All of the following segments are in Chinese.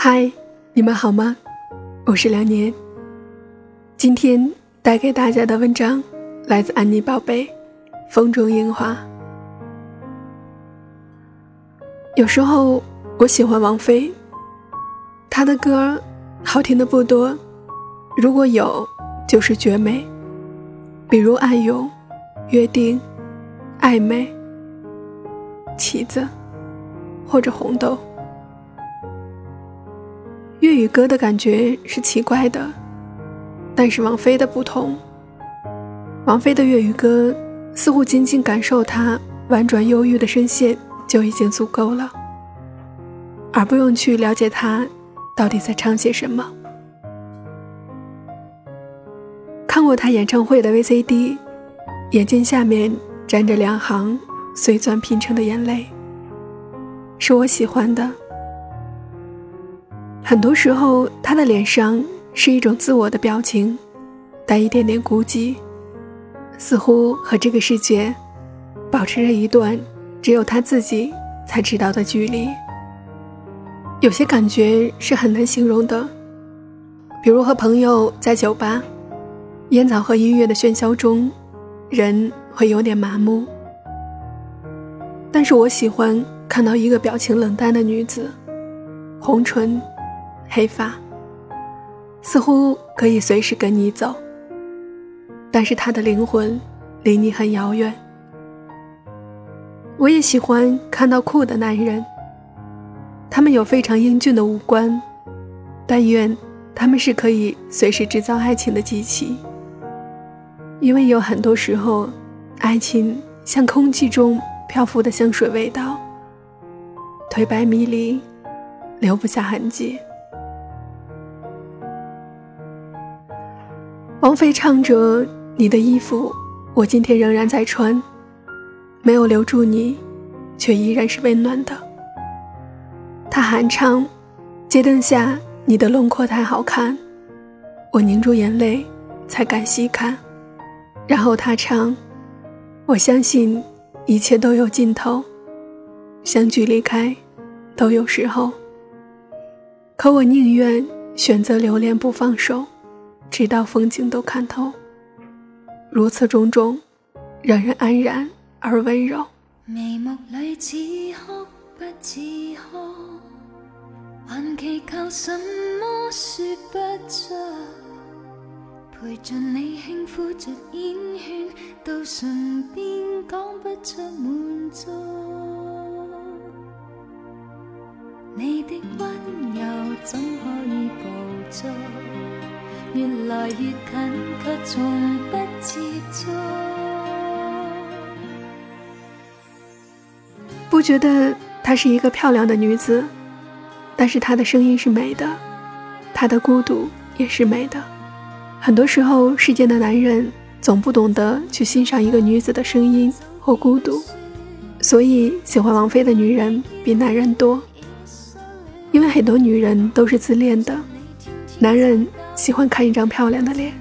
嗨，你们好吗？我是梁年。今天带给大家的文章来自安妮宝贝，《风中樱花》。有时候我喜欢王菲，她的歌好听的不多，如果有就是绝美，比如《暗涌》《约定》《暧昧》《棋子》或者《红豆》。粤语歌的感觉是奇怪的，但是王菲的不同。王菲的粤语歌似乎仅仅感受她婉转忧郁的声线就已经足够了，而不用去了解她到底在唱些什么。看过她演唱会的 VCD，眼睛下面沾着两行碎钻拼成的眼泪，是我喜欢的。很多时候，他的脸上是一种自我的表情，带一点点孤寂，似乎和这个世界保持着一段只有他自己才知道的距离。有些感觉是很难形容的，比如和朋友在酒吧，烟草和音乐的喧嚣中，人会有点麻木。但是我喜欢看到一个表情冷淡的女子，红唇。黑发，似乎可以随时跟你走，但是他的灵魂离你很遥远。我也喜欢看到酷的男人，他们有非常英俊的五官，但愿他们是可以随时制造爱情的机器，因为有很多时候，爱情像空气中漂浮的香水味道，颓败迷离，留不下痕迹。王菲唱着：“你的衣服，我今天仍然在穿，没有留住你，却依然是温暖的。”她还唱：“街灯下，你的轮廓太好看，我凝住眼泪才敢细看。”然后她唱：“我相信一切都有尽头，相聚离开都有时候，可我宁愿选择留恋不放手。”直到风景都看透，如此种种，让人安然而温柔。眉目里似哭不似哭，还祈求什么说不出。陪着你轻呼着烟圈，到唇边讲不出满足。你的温柔怎可以捕捉？越来越近，却从不接触。不觉得她是一个漂亮的女子，但是她的声音是美的，她的孤独也是美的。很多时候，世间的男人总不懂得去欣赏一个女子的声音或孤独，所以喜欢王菲的女人比男人多。因为很多女人都是自恋的，男人。喜欢看一张漂亮的脸，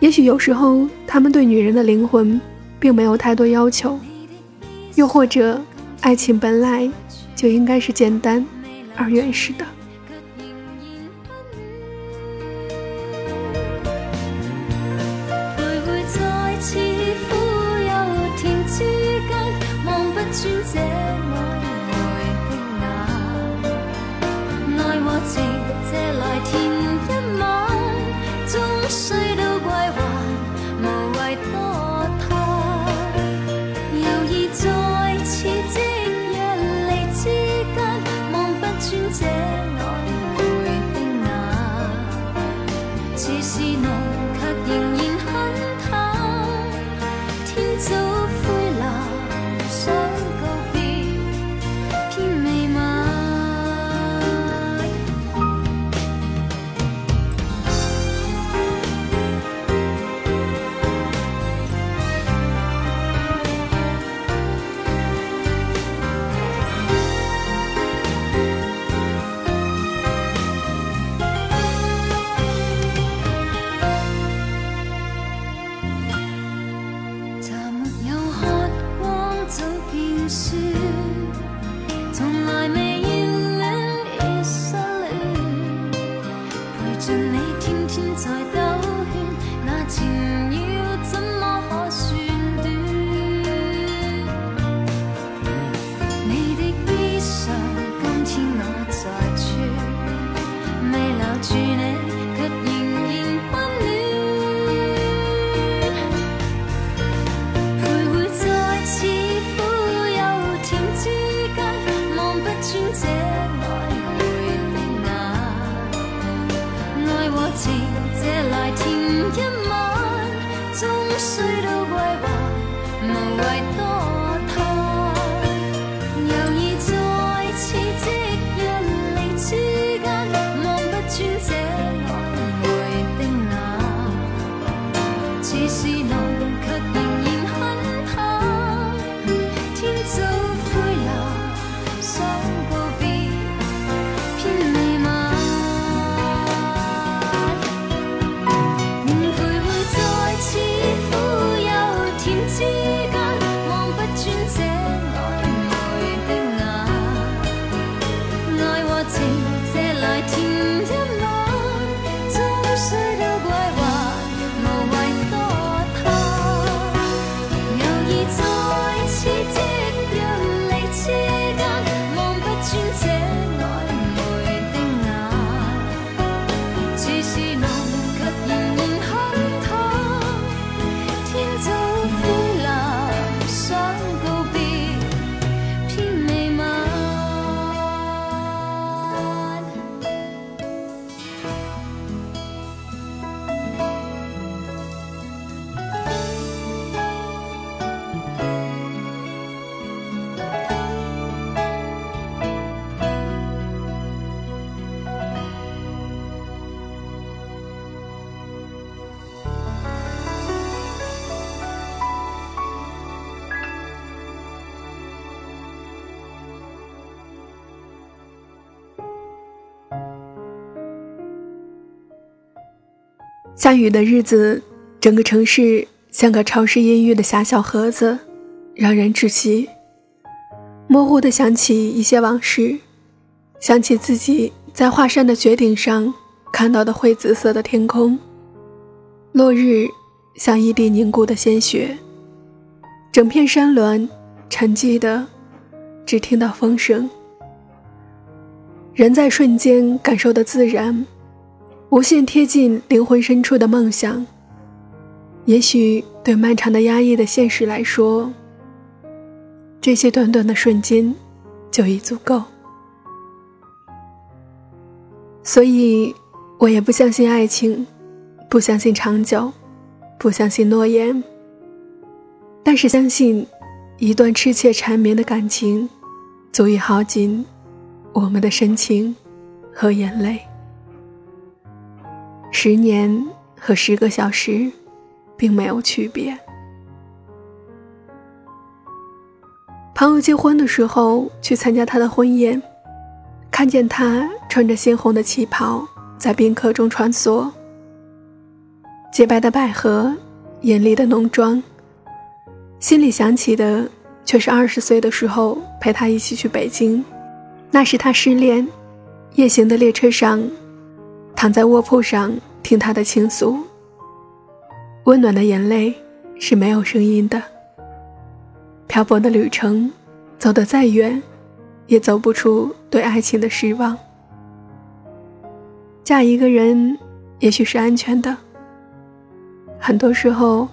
也许有时候他们对女人的灵魂并没有太多要求，又或者爱情本来就应该是简单而原始的。住你下雨的日子，整个城市像个潮湿阴郁的狭小盒子，让人窒息。模糊的想起一些往事，想起自己在华山的绝顶上看到的灰紫色的天空，落日像一滴凝固的鲜血，整片山峦沉寂的，只听到风声。人在瞬间感受的自然。无限贴近灵魂深处的梦想，也许对漫长的压抑的现实来说，这些短短的瞬间就已足够。所以，我也不相信爱情，不相信长久，不相信诺言，但是相信一段痴切缠绵的感情，足以耗尽我们的深情和眼泪。十年和十个小时，并没有区别。朋友结婚的时候去参加他的婚宴，看见他穿着鲜红的旗袍在宾客中穿梭，洁白的百合，艳丽的浓妆，心里想起的却是二十岁的时候陪他一起去北京，那时他失恋，夜行的列车上。躺在卧铺上听他的倾诉，温暖的眼泪是没有声音的。漂泊的旅程，走得再远，也走不出对爱情的失望。嫁一个人，也许是安全的。很多时候，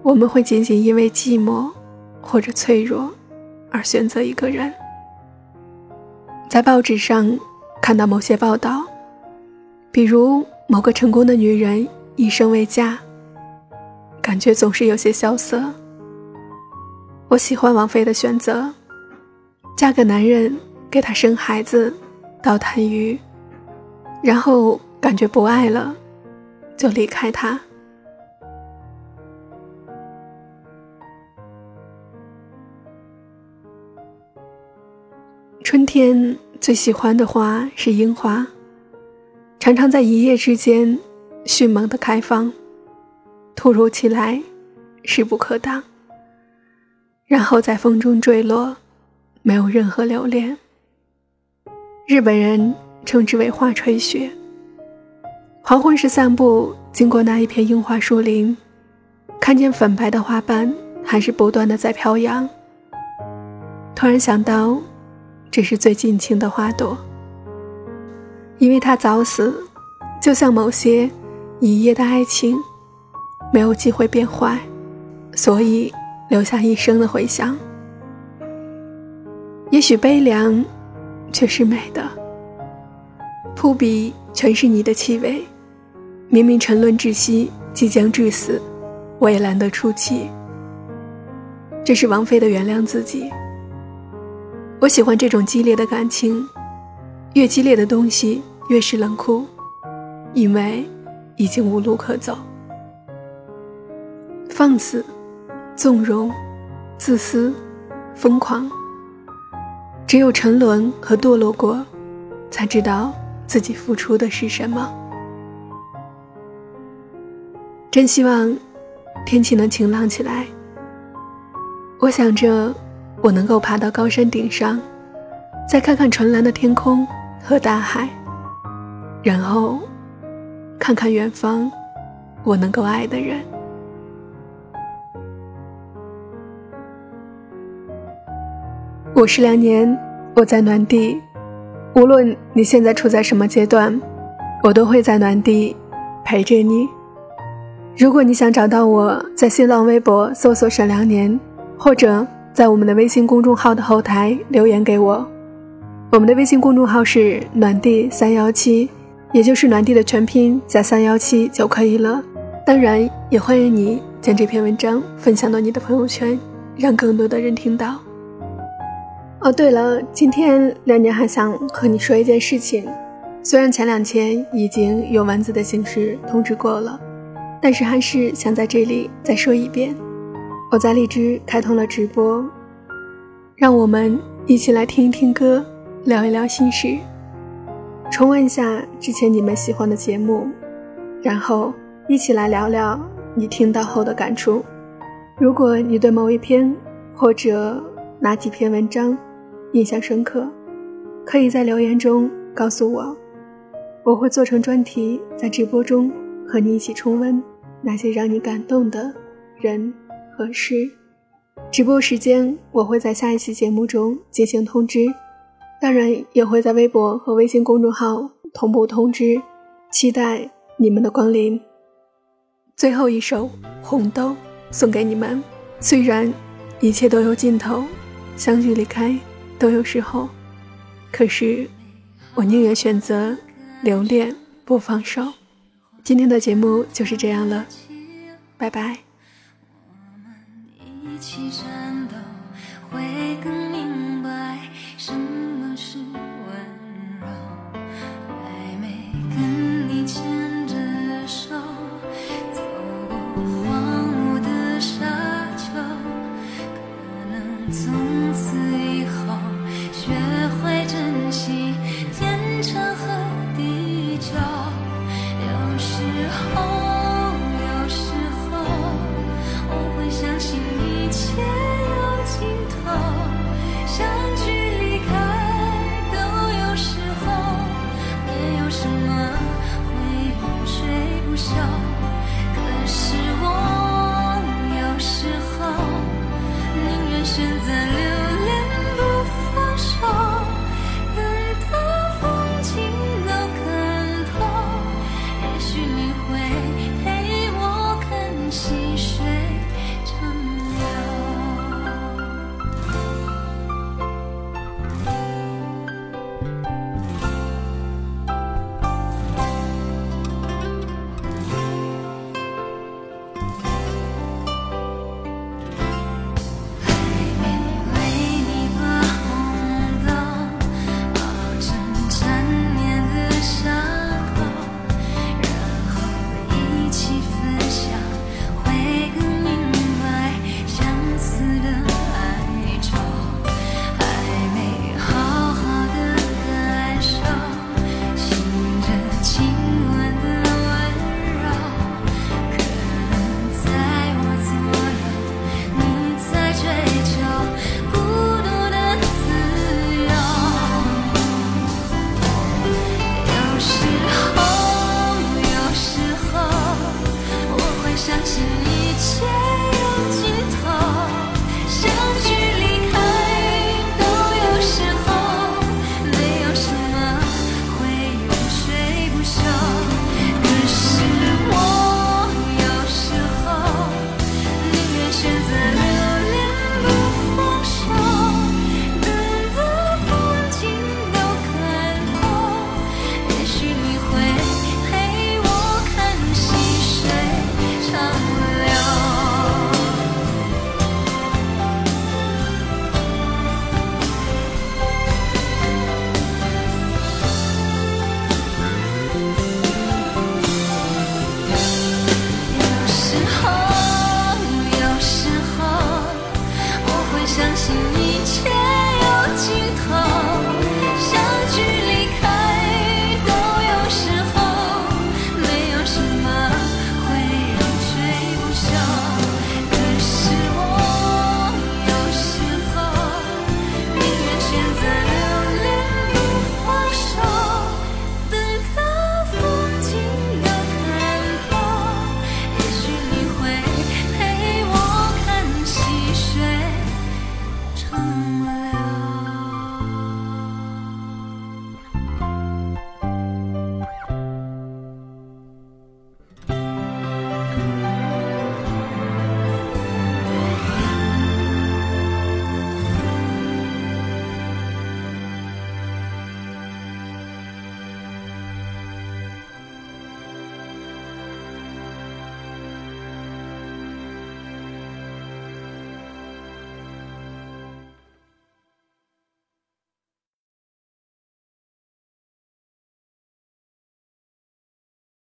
我们会仅仅因为寂寞或者脆弱，而选择一个人。在报纸上看到某些报道。比如某个成功的女人一生未嫁，感觉总是有些萧瑟。我喜欢王菲的选择，嫁个男人，给他生孩子，倒谈鱼，然后感觉不爱了，就离开他。春天最喜欢的花是樱花。常常在一夜之间迅猛的开放，突如其来，势不可挡，然后在风中坠落，没有任何留恋。日本人称之为“花吹雪”。黄昏时散步，经过那一片樱花树林，看见粉白的花瓣还是不断的在飘扬。突然想到，这是最尽情的花朵。因为他早死，就像某些一夜的爱情，没有机会变坏，所以留下一生的回响。也许悲凉，却是美的。扑鼻全是你的气味，明明沉沦窒息，即将致死，我也懒得出气。这是王菲的原谅自己。我喜欢这种激烈的感情。越激烈的东西越是冷酷，因为已经无路可走。放肆、纵容、自私、疯狂，只有沉沦和堕落过，才知道自己付出的是什么。真希望天气能晴朗起来。我想着，我能够爬到高山顶上，再看看纯蓝的天空。和大海，然后看看远方，我能够爱的人。五十两年，我在暖地，无论你现在处在什么阶段，我都会在暖地陪着你。如果你想找到我，在新浪微博搜索“沈良年”，或者在我们的微信公众号的后台留言给我。我们的微信公众号是暖地三幺七，也就是暖地的全拼加三幺七就可以了。当然，也欢迎你将这篇文章分享到你的朋友圈，让更多的人听到。哦，对了，今天亮娘还想和你说一件事情，虽然前两天已经用文字的形式通知过了，但是还是想在这里再说一遍。我在荔枝开通了直播，让我们一起来听一听歌。聊一聊心事，重温一下之前你们喜欢的节目，然后一起来聊聊你听到后的感触。如果你对某一篇或者哪几篇文章印象深刻，可以在留言中告诉我，我会做成专题，在直播中和你一起重温那些让你感动的人和事。直播时间我会在下一期节目中进行通知，当然也会在微博和微信公众号同步通知，期待你们的光临。最后一首《红豆》送给你们。虽然一切都有尽头，相聚离开都有时候，可是我宁愿选择留恋不放手。今天的节目就是这样了，拜拜。